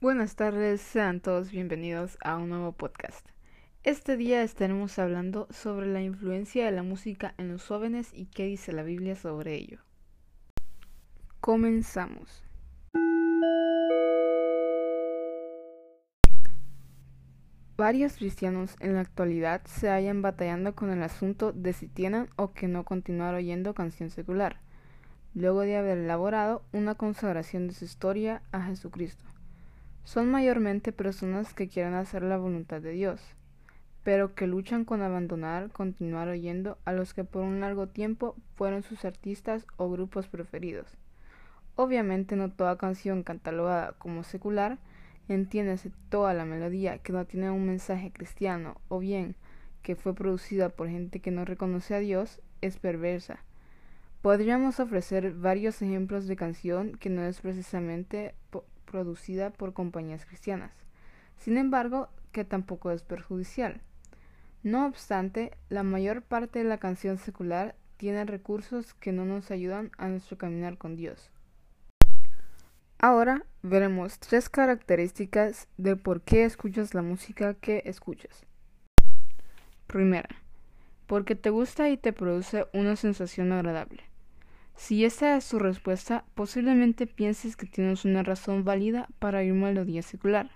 buenas tardes, sean todos bienvenidos a un nuevo podcast. Este día estaremos hablando sobre la influencia de la música en los jóvenes y qué dice la Biblia sobre ello. Comenzamos. Varios cristianos en la actualidad se hallan batallando con el asunto de si tienen o que no continuar oyendo canción secular, luego de haber elaborado una consagración de su historia a Jesucristo. Son mayormente personas que quieren hacer la voluntad de Dios, pero que luchan con abandonar, continuar oyendo a los que por un largo tiempo fueron sus artistas o grupos preferidos. Obviamente no toda canción catalogada como secular entiéndase toda la melodía que no tiene un mensaje cristiano o bien que fue producida por gente que no reconoce a Dios es perversa. Podríamos ofrecer varios ejemplos de canción que no es precisamente producida por compañías cristianas, sin embargo que tampoco es perjudicial. No obstante, la mayor parte de la canción secular tiene recursos que no nos ayudan a nuestro caminar con Dios. Ahora veremos tres características de por qué escuchas la música que escuchas. Primera, porque te gusta y te produce una sensación agradable. Si esa es su respuesta, posiblemente pienses que tienes una razón válida para ir melodía secular.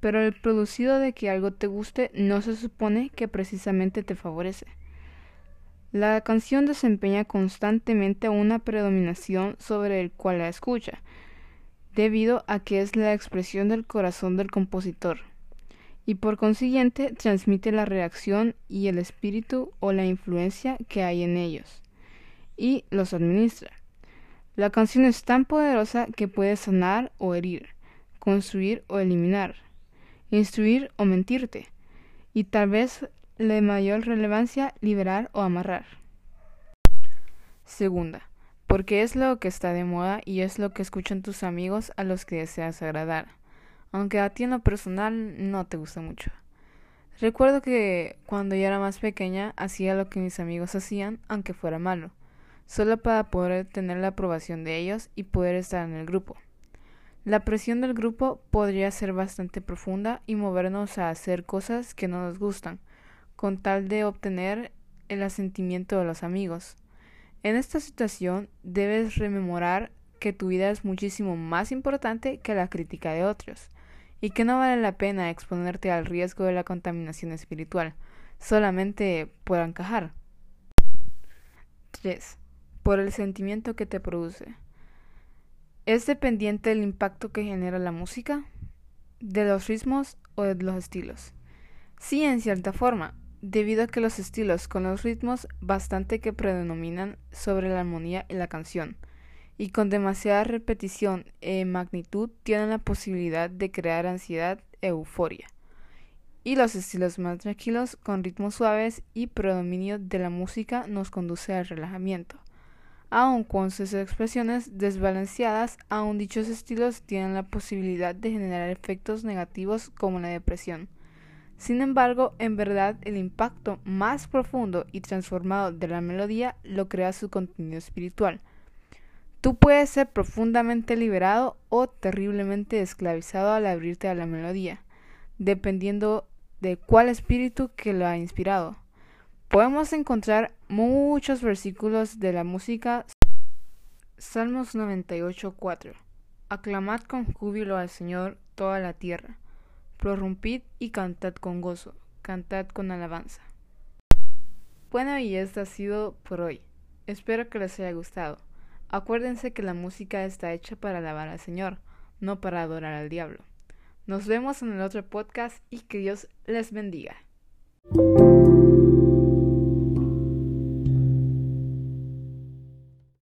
Pero el producido de que algo te guste no se supone que precisamente te favorece. La canción desempeña constantemente una predominación sobre el cual la escucha, debido a que es la expresión del corazón del compositor, y por consiguiente transmite la reacción y el espíritu o la influencia que hay en ellos, y los administra. La canción es tan poderosa que puede sanar o herir, construir o eliminar, instruir o mentirte, y tal vez de mayor relevancia liberar o amarrar. Segunda, porque es lo que está de moda y es lo que escuchan tus amigos a los que deseas agradar, aunque a ti en lo personal no te gusta mucho. Recuerdo que cuando yo era más pequeña hacía lo que mis amigos hacían, aunque fuera malo, solo para poder tener la aprobación de ellos y poder estar en el grupo. La presión del grupo podría ser bastante profunda y movernos a hacer cosas que no nos gustan, con tal de obtener el asentimiento de los amigos. En esta situación debes rememorar que tu vida es muchísimo más importante que la crítica de otros y que no vale la pena exponerte al riesgo de la contaminación espiritual solamente por encajar. 3. Por el sentimiento que te produce. ¿Es dependiente del impacto que genera la música? ¿De los ritmos o de los estilos? Sí, en cierta forma, debido a que los estilos con los ritmos bastante que predominan sobre la armonía y la canción, y con demasiada repetición e magnitud tienen la posibilidad de crear ansiedad e euforia. Y los estilos más tranquilos con ritmos suaves y predominio de la música nos conduce al relajamiento. Aun con sus expresiones desbalanceadas, aun dichos estilos tienen la posibilidad de generar efectos negativos como la depresión. Sin embargo, en verdad el impacto más profundo y transformado de la melodía lo crea su contenido espiritual. Tú puedes ser profundamente liberado o terriblemente esclavizado al abrirte a la melodía, dependiendo de cuál espíritu que lo ha inspirado. Podemos encontrar muchos versículos de la música. Salmos 98:4 Aclamad con júbilo al Señor toda la tierra prorrumpid y cantad con gozo, cantad con alabanza. Bueno, y esto ha sido por hoy. Espero que les haya gustado. Acuérdense que la música está hecha para alabar al Señor, no para adorar al diablo. Nos vemos en el otro podcast y que Dios les bendiga.